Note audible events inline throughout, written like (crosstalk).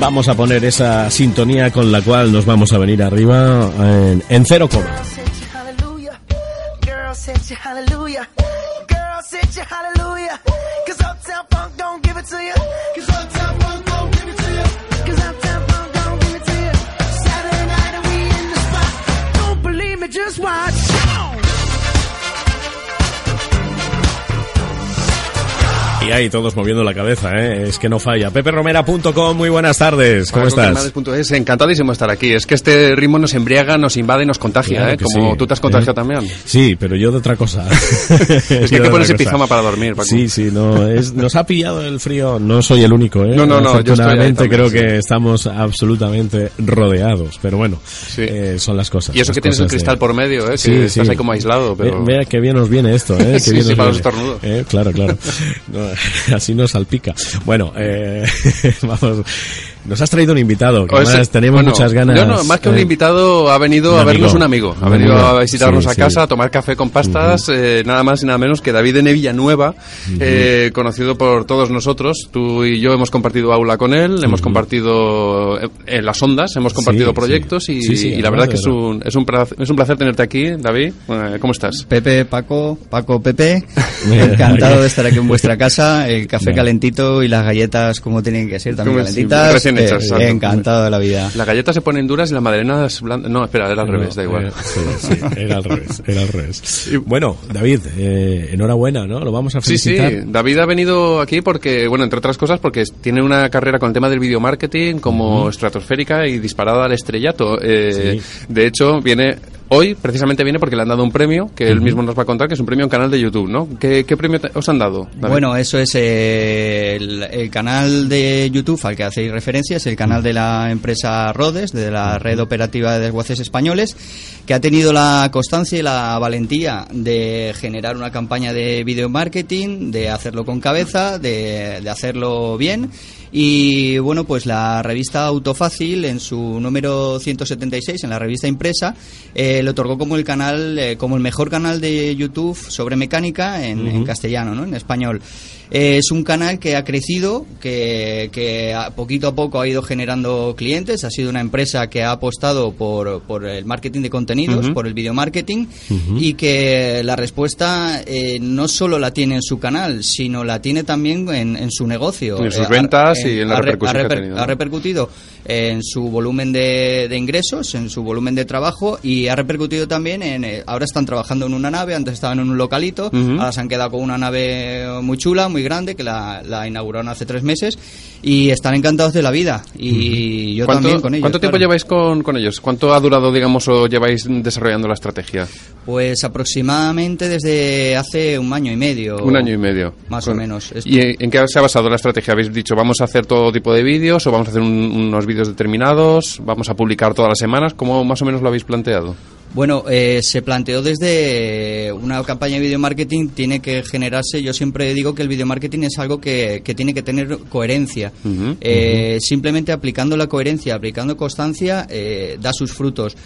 Vamos a poner esa sintonía con la cual nos vamos a venir arriba en, en cero coma. Ahí todos moviendo la cabeza, ¿eh? es que no falla. peperromera.com, muy buenas tardes, ¿cómo estás? Es encantadísimo estar aquí. Es que este ritmo nos embriaga, nos invade nos contagia, Claro ¿eh? como sí, tú te has contagiado ¿eh? también. Sí, pero yo de otra cosa. (laughs) (laughs) Es que hay que ponerse pijama para dormir, Paco. Sí, sí, no, es, nos ha pillado el frío. No soy el único, ¿eh? No, no, no, Afortunadamente creo sí. que estamos absolutamente rodeados, pero bueno, Sí. eh, son las cosas. Y eso que tienes el cosas de- cristal por medio, ¿eh? que estás ahí como aislado, pero... Ve- Vea que bien nos viene esto, ¿eh? (laughs) Qué bien nos para los estornudos. Eh, Claro, claro. No, (laughs) así nos salpica. Bueno, eh, (laughs) vamos. Nos has traído un invitado, que además tenemos bueno, muchas ganas. yo no, más que un eh, invitado, ha venido a vernos un amigo. Ha venido amigo. a visitarnos Sí, a sí. casa, a tomar café con pastas, eh, nada más y nada menos que David de Villanueva, eh, conocido por todos nosotros. Tú y yo hemos compartido aula con él, hemos compartido eh, en las ondas, hemos compartido sí. proyectos y, Sí, sí, y la verdad que es un, es, un placer, es un placer tenerte aquí, David. Eh, ¿Cómo estás? Pepe, Paco, Paco, Pepe, (laughs) encantado de estar aquí en vuestra casa, el café calentito y las galletas como tienen que ser, también calentitas, recién hechas, eh, encantado de la vida. Las galletas se ponen duras y las madalenas blandas. No, espera, era al No, revés, da igual. eh, sí, sí, era al revés, era al revés. (laughs) Bueno, David, eh, enhorabuena, ¿no? Lo vamos a Sí, sí, felicitar. David ha venido aquí porque, bueno, entre otras cosas, porque tiene una carrera con el tema del video marketing como estratosférica y disparada al estrellato. Eh, De hecho, viene hoy, precisamente viene porque le han dado un premio que él mismo nos va a contar, que es un premio en canal de YouTube, ¿no? ¿Qué, qué premio te- os han dado? David? Bueno, eso es eh, el, el canal de YouTube al que hacéis referencia, es el canal de la empresa Rodes, de la Red Operativa de Desguaces Españoles, que ha tenido la constancia y la valentía de generar una campaña de video marketing, de hacerlo con cabeza, de, de hacerlo bien. Y bueno, pues la revista Autofácil, en su número 176, en la revista impresa, eh, le otorgó como el canal, eh, como el mejor canal de YouTube sobre mecánica en, en castellano, ¿no? En español. Eh, es un canal que ha crecido, que, que a- poquito a poco ha ido generando clientes. Ha sido una empresa que ha apostado por, por el marketing de contenidos, por el video marketing, y que la respuesta eh, no solo la tiene en su canal, sino la tiene también en, en su negocio. En sus Eh, ventas y en la ha re- repercusión ha que ha reper- tenido, ha repercutido en su volumen de, de ingresos, en su volumen de trabajo y ha repercutido también en. eh, ahora están trabajando en una nave, antes estaban en un localito, ahora se han quedado con una nave muy chula, muy grande, que la, la inauguraron hace tres meses y están encantados de la vida. Y yo ¿Cuánto, también con ellos. ¿cuánto tiempo claro. lleváis con, con ellos? ¿Cuánto ha durado, digamos, o lleváis desarrollando la estrategia? Pues aproximadamente desde hace un año y medio. Un año y medio. Más Con- o menos. Esto- ¿Y en, en qué se ha basado la estrategia? ¿Habéis dicho, vamos a hacer todo tipo de vídeos o vamos a hacer un- unos vídeos determinados? ¿Vamos a publicar todas las semanas? ¿Cómo más o menos lo habéis planteado? Bueno, eh, se planteó desde una campaña de video marketing tiene que generarse. Yo siempre digo que el video marketing es algo que, que tiene que tener coherencia. Eh, Simplemente aplicando la coherencia, aplicando constancia, eh, da sus frutos.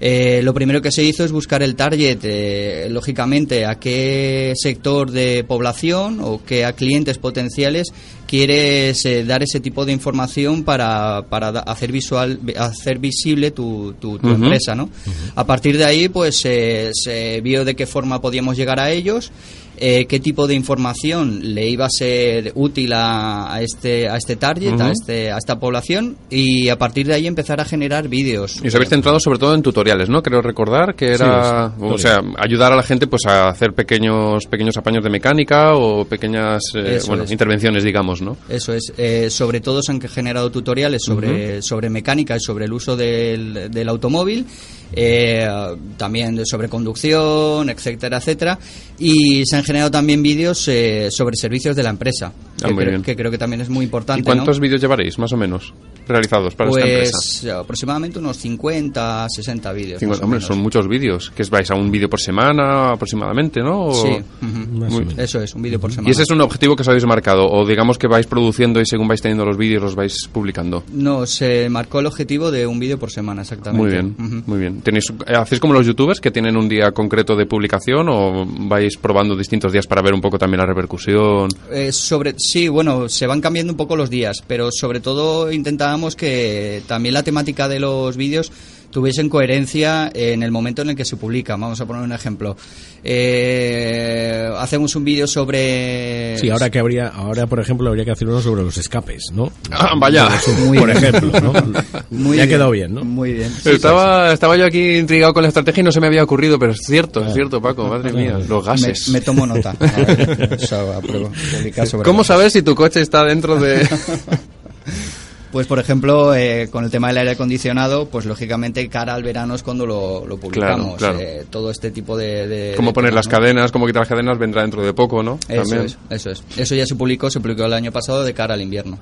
Eh, lo primero que se hizo es buscar el target, eh, lógicamente, a qué sector de población o qué a clientes potenciales quieres eh, dar ese tipo de información para, para hacer visual hacer visible tu, tu- tu empresa, ¿no? A partir de ahí, pues eh, se vio de qué forma podíamos llegar a ellos, eh, qué tipo de información le iba a ser útil a, a este a este target, a este a esta población y a partir de ahí empezar a generar vídeos. Y os habéis centrado sobre todo en tutoriales, ¿no? Creo recordar que era, Sí, o sea, ayudar a la gente pues a hacer pequeños pequeños apaños de mecánica o pequeñas eh, bueno, es. intervenciones, digamos, ¿no? Eso es. Eh, sobre todo se han generado tutoriales sobre, sobre mecánica y sobre el uso del, del automóvil, eh, también sobre conducción, etcétera, etcétera. Y se han generado también vídeos eh, sobre servicios de la empresa. Ah, que, creo, que creo que también es muy importante. ¿Y cuántos ¿no? vídeos llevaréis, más o menos, realizados para esta empresa? Pues aproximadamente unos 50, 60 vídeos. Cincuenta- más o hombre, menos. son muchos vídeos. ¿Que es, vais a un vídeo por semana aproximadamente, no? O- Sí, Muy- menos. eso es, un vídeo por semana. ¿Y ese es un objetivo que os habéis marcado? ¿O digamos que vais produciendo y según vais teniendo los vídeos los vais publicando? No, se marcó el objetivo de un vídeo por semana, exactamente. Muy bien, Ujú. muy bien. ¿Tenéis, eh, ¿Hacéis como los youtubers que tienen un día concreto de publicación o vais probando distintos días para ver un poco también la repercusión? Eh, sobre, sí, bueno, se van cambiando un poco los días, pero sobre todo intentábamos que también la temática de los vídeos tuviesen coherencia en el momento en el que se publican. Vamos a poner un ejemplo. Eh, hacemos un vídeo sobre... Sí, ahora que habría, ahora por ejemplo habría que hacer uno sobre los escapes, ¿no? Ah, vaya. Muy por bien. ejemplo, ¿no? (laughs) Muy ya ha bien, quedado bien, ¿no? Muy bien. sí, estaba, estaba yo aquí intrigado con la estrategia y no se me había ocurrido, pero es cierto, es cierto, Paco, madre mía, los. Me, gases. me tomo nota. (laughs) A ver, sobre ¿Cómo saber si tu coche está dentro de...? (laughs) Pues, por ejemplo, eh, con el tema del aire acondicionado, pues lógicamente cara al verano es cuando lo, lo publicamos. Claro, claro. Eh, todo este tipo de... de Cómo de poner temas, las ¿no? cadenas, cómo quitar las cadenas, vendrá dentro de poco, ¿no? Eso También. es, eso es. Eso ya se publicó, se publicó el año pasado de cara al invierno.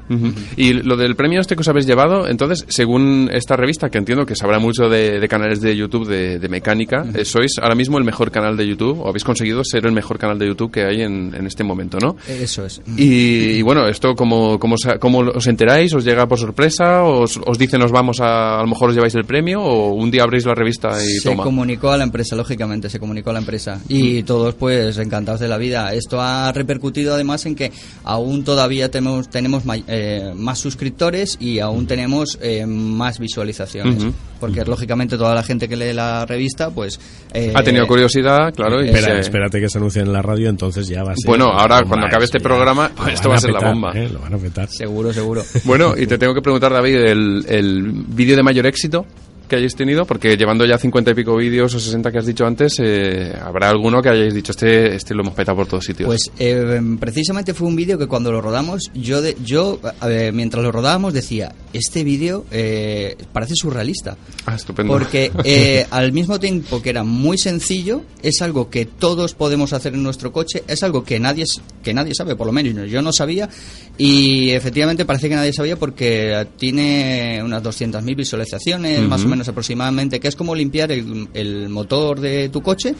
Y lo del premio este que os habéis llevado, entonces, según esta revista, que entiendo que sabrá mucho de, de canales de YouTube de, de mecánica, eh, sois ahora mismo el mejor canal de YouTube, o habéis conseguido ser el mejor canal de YouTube que hay en, en este momento, ¿no? Eso es. Y, y bueno, esto, ¿cómo, cómo, cómo os enteráis? ¿Os llega por sorpresa? ¿Os, os dicen os vamos a, a lo mejor os lleváis el premio? ¿O un día abrís la revista y se toma? comunicó a la empresa, lógicamente, se comunicó a la empresa. Y todos, pues, encantados de la vida. Esto ha repercutido además en que aún todavía tenemos, tenemos eh, más suscriptores y aún tenemos eh, más visualizaciones. Porque, lógicamente, toda la gente que lee la revista, pues. eh, Ha tenido curiosidad, claro. Y Espera, se- espérate que se anuncie en la radio, entonces ya va a ser. Bueno, ahora, cuando acabe este programa, pues esto va a ser la bomba. ¿eh? Lo van a petar. Seguro, seguro. Bueno, y te (laughs) tengo que preguntar, David, el, el vídeo de mayor éxito que hayáis tenido, porque llevando ya cincuenta y pico vídeos o 60 que has dicho antes, eh, habrá alguno que hayáis dicho, este, este lo hemos petado por todos sitios. Pues eh, precisamente fue un vídeo que cuando lo rodamos, yo, de, yo mientras lo rodábamos decía, este vídeo eh, parece surrealista. ah, estupendo. Porque (laughs) eh, al mismo tiempo que era muy sencillo, es algo que todos podemos hacer en nuestro coche, es algo que nadie, que nadie sabe, por lo menos yo no sabía, y efectivamente parece que nadie sabía porque tiene unas 200.000 visualizaciones, más o menos aproximadamente, que es como limpiar el, el motor de tu coche.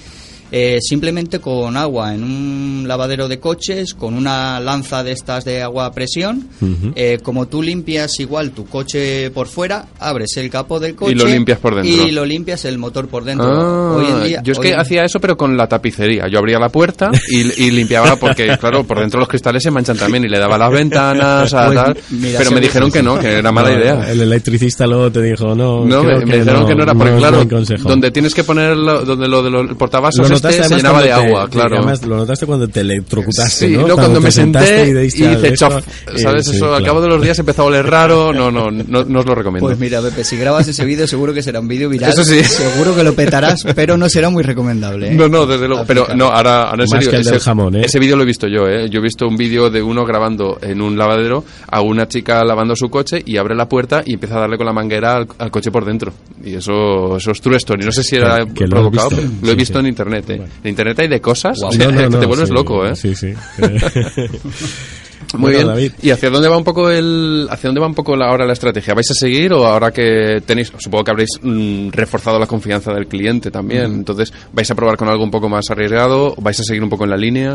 Eh, simplemente con agua en un lavadero de coches, con una lanza de estas de agua a presión, eh, como tú limpias igual tu coche por fuera, abres el capó del coche Y lo limpias por dentro. y lo limpias el motor por dentro. Ah, hoy en día, yo es que en- hacía eso, pero con la tapicería. Yo abría la puerta (laughs) y, y limpiaba, porque, claro, por dentro los cristales se manchan también y le daba las ventanas, a Pues, tal. mira, pero me dijeron que no, que era mala No, idea. El electricista luego te dijo, no. No, creo me, me dijeron que no era porque, claro, donde tienes que poner lo, donde lo del portavasos notaste se además llenaba de cuando agua, te- claro. Además, lo notaste cuando te electrocutaste, Sí, ¿no? cuando te me senté y, al hice chof, y- ¿sabes? sí, eso al claro. cabo de los días empezó a oler raro. (laughs) No, no, no, no os lo recomiendo. Pues mira, Pepe, si grabas ese vídeo seguro que será un vídeo viral. Eso sí. Seguro que lo petarás, pero no será muy recomendable. ¿eh? No, no, desde luego. Pero no, ahora, ahora en Más serio. que el del ese, jamón, ¿eh? ese vídeo lo he visto yo, ¿eh? Yo he visto un vídeo de uno grabando en un lavadero a una chica lavando su coche y abre la puerta y empieza a darle con la manguera al, al coche por dentro. Y eso, eso es true story. No sé si era Que- que lo provocado, visto. pero lo he Sí, visto sí. en internet, ¿eh? Bueno. En internet hay de cosas Guau. o sea, No, no, que (laughs) te vuelves sí, loco, ¿eh? Sí, sí. (laughs) (laughs) Muy Bueno, bien. David. ¿Y hacia dónde va un poco el hacia dónde va un poco la, ahora la estrategia? ¿Vais a seguir o ahora que tenéis supongo que habréis mm, reforzado la confianza del cliente también? Entonces, ¿vais a probar con algo un poco más arriesgado o vais a seguir un poco en la línea?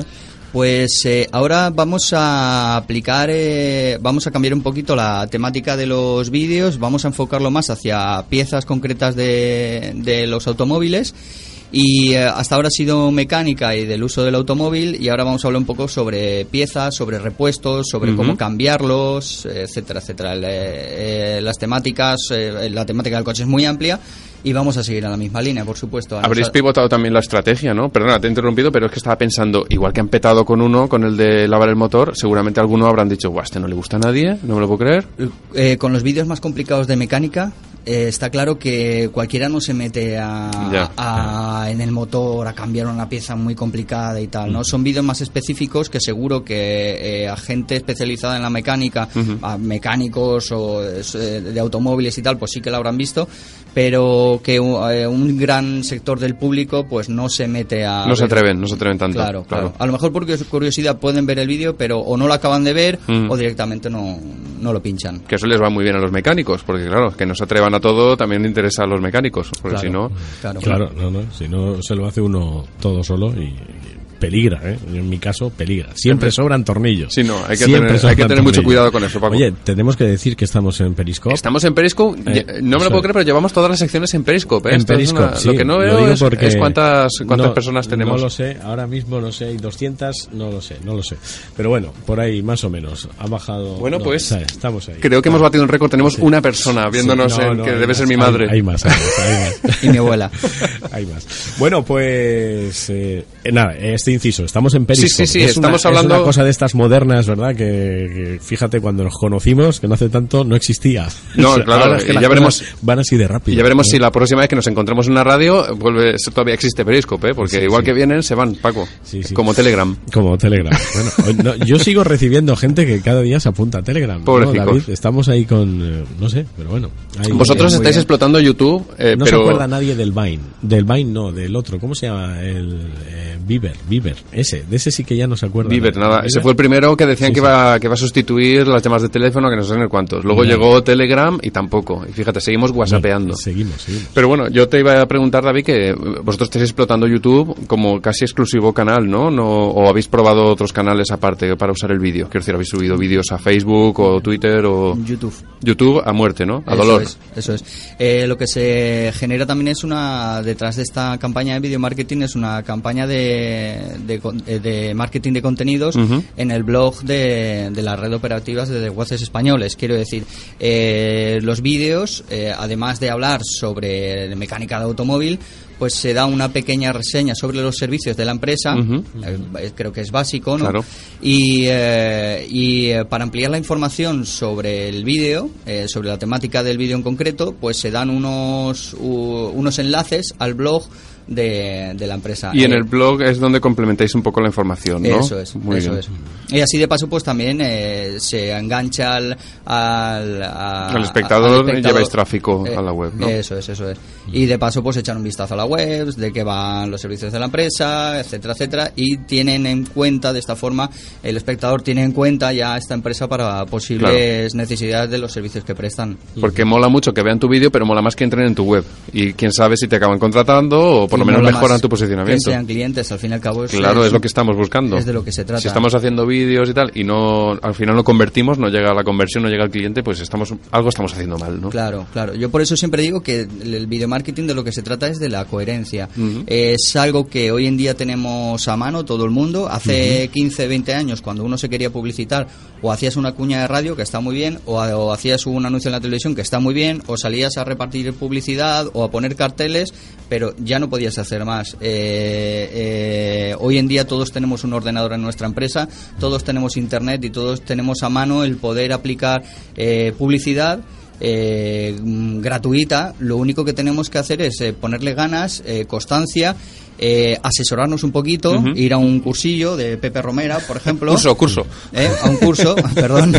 Pues eh, ahora vamos a aplicar, eh, vamos a cambiar un poquito la temática de los vídeos, vamos a enfocarlo más hacia piezas concretas de, de los automóviles. Y eh, hasta ahora ha sido mecánica y del uso del automóvil y ahora vamos a hablar un poco sobre piezas, sobre repuestos, sobre cómo cambiarlos, eh, etcétera, etcétera. El, eh, eh, las temáticas, eh, la temática del coche es muy amplia y vamos a seguir en la misma línea, por supuesto. Habréis pivotado también la estrategia, ¿no? Perdona, te he interrumpido, pero es que estaba pensando, igual que han petado con uno, con el de lavar el motor, seguramente alguno habrán dicho, guau, este no le gusta a nadie, no me lo puedo creer. Eh, con los vídeos más complicados de mecánica, eh, está claro que cualquiera no se mete a, Ya. a- en el motor a cambiar una pieza muy complicada y tal, ¿no? Son vídeos más específicos que seguro que eh, a gente especializada en la mecánica, a mecánicos o eh, de automóviles y tal, pues sí que lo habrán visto, pero que u- eh, un gran sector del público pues no se mete a No se atreven, no se atreven tanto. Claro, claro. A lo mejor por curios- curiosidad pueden ver el vídeo, pero o no lo acaban de ver Mm. o directamente no, no lo pinchan. Que eso les va muy bien a los mecánicos, porque claro, que no se atrevan a todo también interesa a los mecánicos, porque Claro. si no... Claro, Claro, no, no, si no se lo hace uno todo solo y, y peligra, ¿eh? En mi caso, peligra. Siempre sobran tornillos. Sí, no, hay que Siempre tener- hay sobran que tener mucho cuidado con eso, Paco. Oye, tenemos que decir que estamos en Periscope. Estamos en Periscope, Eh, no me lo puedo creer, pero llevamos todas las secciones en Periscope. ¿eh? En Esto Periscope, una- sí. Lo que no veo es, cuántas, cuántas no- personas tenemos. No lo sé, ahora mismo no sé, hay 200, no lo sé, no lo sé. Pero bueno, por ahí más o menos. Ha bajado. Bueno, no, pues, estamos ahí. Creo que hemos batido un récord, tenemos Sí. una persona viéndonos, Sí, no, en- no, que debe más, ser mi hay- madre. Hay, más, hay más, hay más. (laughs) Y mi abuela. (laughs) Hay más. Bueno, pues eh, eh, nada, este inciso, estamos en Periscope. Sí, sí, sí, Es una- estamos hablando- Es una cosa de estas modernas, ¿verdad? Que, que fíjate, cuando nos conocimos, que no hace tanto, no existía. No, O (laughs) sea, claro, es que ya veremos- Van así de rápido. Ya veremos ¿no? si la próxima vez que nos encontremos en una radio vuelve todavía existe Periscope, ¿eh? porque Sí, igual sí. que vienen se van, Paco, Sí, como Telegram. Como Telegram. Bueno, no, yo sigo recibiendo gente que cada día se apunta a Telegram. ¿no, Pobrecicos. David? Estamos ahí con, eh, no sé, pero bueno. ahí- Vosotros estáis bien. explotando YouTube, eh, no pero se acuerda nadie del Vine. Del Vine no, del otro. ¿Cómo se llama? El eh, Bieber, Bieber. Ese, de ese sí que ya no se acuerda. Viver, nada. Ese ¿Bieber? fue el primero que decían Sí, que, sí. iba, que iba a sustituir las llamadas de teléfono, que no sé ni cuántos. Luego llegó Telegram y tampoco. Y fíjate, seguimos whatsappeando. Bueno, seguimos, seguimos. Pero bueno, yo te iba a preguntar, David, que vosotros estáis explotando YouTube como casi exclusivo canal, ¿no? no ¿O habéis probado otros canales aparte para usar el vídeo? Quiero decir, ¿habéis subido vídeos a Facebook o Twitter o YouTube. YouTube a muerte, ¿no? A Eso dolor. es, eso es. Eh, lo que se genera también es una, detrás de esta campaña de video marketing, es una campaña de, de, eh, de marketing de contenidos en el blog de, de la red operativas de desguaces españoles. Quiero decir, eh, los vídeos, eh, además de hablar sobre mecánica de automóvil, pues se da una pequeña reseña sobre los servicios de la empresa, Ujú. eh, creo que es básico, ¿no? Claro. Y, eh, y eh, para ampliar la información sobre el vídeo, eh, sobre la temática del vídeo en concreto, pues se dan unos, u- unos enlaces al blog de, de la empresa. Y en Eh, el blog es donde complementáis un poco la información, ¿no? Eso es, Muy eso bien. es. Y así de paso, pues también eh, se engancha al, al, a- Al espectador al y lleváis tráfico a la web, ¿no? Eso es, eso es. Y de paso, pues echar un vistazo a la web, de qué van los servicios de la empresa, etcétera, etcétera. Y tienen en cuenta, de esta forma, el espectador tiene en cuenta ya esta empresa para posibles necesidades de los servicios que prestan. Porque mola mucho que vean tu vídeo, pero mola más que entren en tu web. Y quién sabe si te acaban contratando o por lo menos mejoran tu Que posicionamiento. sean clientes, al fin y al cabo. Claro, es lo que estamos buscando. Es de lo que se trata. Si estamos haciendo vídeos y tal y no al final no convertimos, no llega a la conversión, no llega al cliente, pues estamos algo estamos haciendo mal, ¿no? Claro, claro. Yo por eso siempre digo que el el video marketing de lo que se trata es de la coherencia. Es algo que hoy en día tenemos a mano todo el mundo. Hace 15, 20 años, cuando uno se quería publicitar, o hacías una cuña de radio, que está muy bien, o, o hacías un anuncio en la televisión, que está muy bien, o salías a repartir publicidad o a poner carteles, pero ya no podías hacer más. Eh, eh, hoy en día todos tenemos un ordenador en nuestra empresa, todos tenemos internet y todos tenemos a mano el poder aplicar eh, publicidad eh, gratuita. Lo único que tenemos que hacer es eh, ponerle ganas, eh, constancia, eh, asesorarnos un poquito, ir a un cursillo de Pepe Romera, por ejemplo. Curso, curso. Eh, A un curso, (laughs) perdón,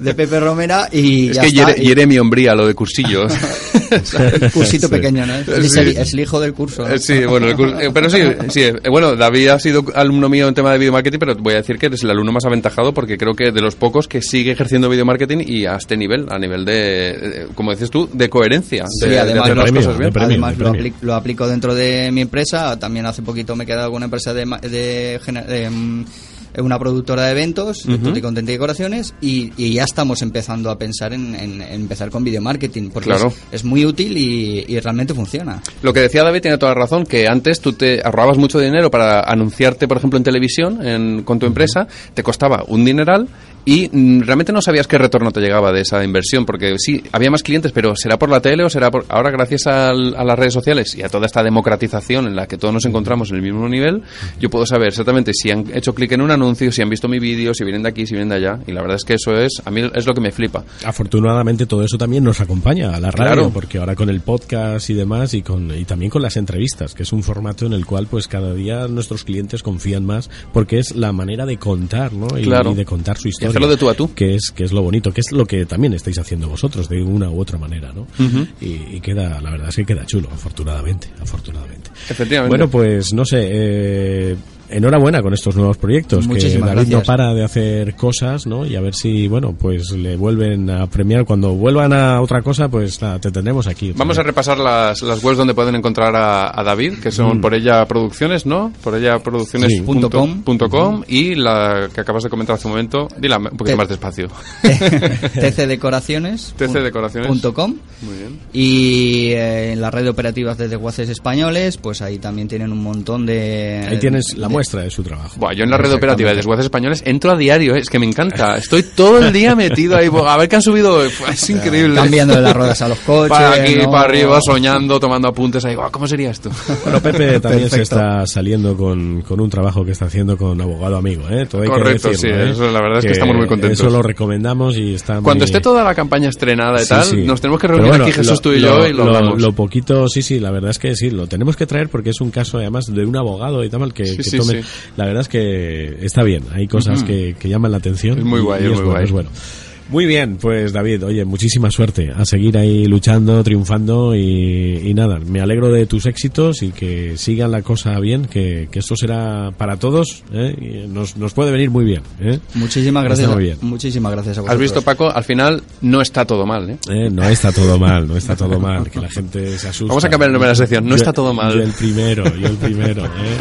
de Pepe Romera y Es ya que está. hiere, hiere mi hombría lo de cursillos. (laughs) Un cursito pequeño, ¿no? Es, Sí. el, es el hijo del curso. ¿no? Sí, bueno, el cur- eh, pero sí, sí, eh, bueno, David ha sido alumno mío en tema de video marketing, pero voy a decir que eres el alumno más aventajado porque creo que de los pocos que sigue ejerciendo video marketing y a este nivel, a nivel de, eh, como dices tú, de coherencia, Sí, de, de además, hacer lo, las premio, cosas bien. premio. además lo, premio. apli- lo aplico dentro de mi empresa. También hace poquito me he quedado con una empresa de, ma- de, de, mm, una productora de eventos, de Tutti Content y decoraciones, y, y ya estamos empezando a pensar en, en- en empezar con video marketing, porque Claro. es, es muy útil y, y realmente funciona. Lo que decía David tiene toda la razón, que antes tú te ahorrabas mucho dinero para anunciarte, por ejemplo, en televisión en- con tu empresa, te costaba un dineral y mm, realmente no sabías qué retorno te llegaba de esa inversión, porque sí, había más clientes, pero ¿será por la tele o será por...? Ahora, gracias al- a las redes sociales y a toda esta democratización en la que todos nos encontramos en el mismo nivel, yo puedo saber exactamente si han hecho clic en un anuncio, si han visto mi vídeo, si vienen de aquí, si vienen de allá, y la verdad es que eso es, a mí es lo que me flipa. Afortunadamente todo eso también nos acompaña a la radio, Claro. porque ahora con el podcast y demás y con y también con las entrevistas, que es un formato en el cual pues cada día nuestros clientes confían más porque es la manera de contar, ¿no? Y, Claro. y de contar su historia. Hacerlo de tú a tú. Que es, que es lo bonito, que es lo que también estáis haciendo vosotros de una u otra manera, ¿no? y, y queda, la verdad es que queda chulo, afortunadamente, afortunadamente. Efectivamente. Bueno, pues no sé, eh, enhorabuena con estos nuevos proyectos. Muchísimas que David no gracias. para de hacer cosas, ¿no? Y a ver si, bueno, pues le vuelven a premiar. Cuando vuelvan a otra cosa, pues nada, te tendremos aquí. Vamos a repasar las, las webs donde pueden encontrar a, a David, que son por ella producciones, ¿no? Por ella producciones Sí. Punto com. punto com, y la que acabas de comentar hace un momento, dila un poquito Te- más despacio. (laughs) tcdecoraciones. (laughs) tcdecoraciones. punto com. Muy bien. Y eh, en la red de operativas de desguaces españoles, pues ahí también tienen un montón de... Ahí tienes la de- muestra de su trabajo. Buah, yo en la red operativa de desguaces españoles entro a diario, ¿eh? es que me encanta. Estoy todo el día metido ahí, a ver qué han subido. Es increíble. Cambiando las ruedas a los coches. Para aquí, ¿no? para arriba, soñando, tomando apuntes ahí. ¿Cómo sería esto? Bueno, Pepe también se está saliendo con, con un trabajo que está haciendo con abogado amigo, ¿eh? Todo hay que Correcto, decirlo, sí, ¿eh? eso la verdad es que estamos muy contentos. Eso lo recomendamos y está Cuando muy- esté toda la campaña estrenada y Sí, tal, sí. nos tenemos que reunir bueno, aquí Jesús, lo- tú y yo, y lo, hablamos. Lo poquito, sí, sí, la verdad es que sí, lo tenemos que traer porque es un caso además de un abogado y tal, que, Sí, que sí. La verdad es que está bien, hay cosas que, que llaman la atención. Es muy guay, y es muy bueno, guay. es bueno. Muy bien, pues David, oye, muchísima suerte a seguir ahí luchando, triunfando y, y nada, me alegro de tus éxitos y que sigan la cosa bien, que, que esto será para todos, ¿eh? Y nos, nos puede venir muy bien. ¿eh? Muchísimas gracias. muy bien. Muchísimas gracias a Has vosotros. visto, Paco, al final no está todo mal, ¿eh? Eh, no está todo mal, no está todo mal, que la gente se asusta. Vamos a cambiar el nombre de la sección, no Yo- está todo mal. Yo el primero, yo el primero. ¿eh?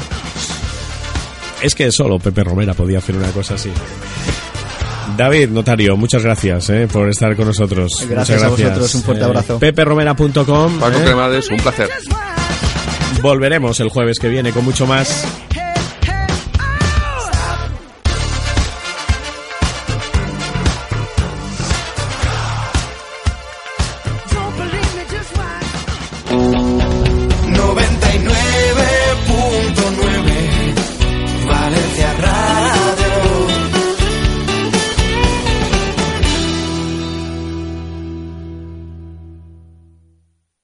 Es que solo Pepe Romera podía hacer una cosa así. David, notario, muchas gracias eh, por estar con nosotros. Gracias Muchas a vosotros, un fuerte abrazo. peperomera.com. Paco eh. Cremades, un placer. Volveremos el jueves que viene con mucho más.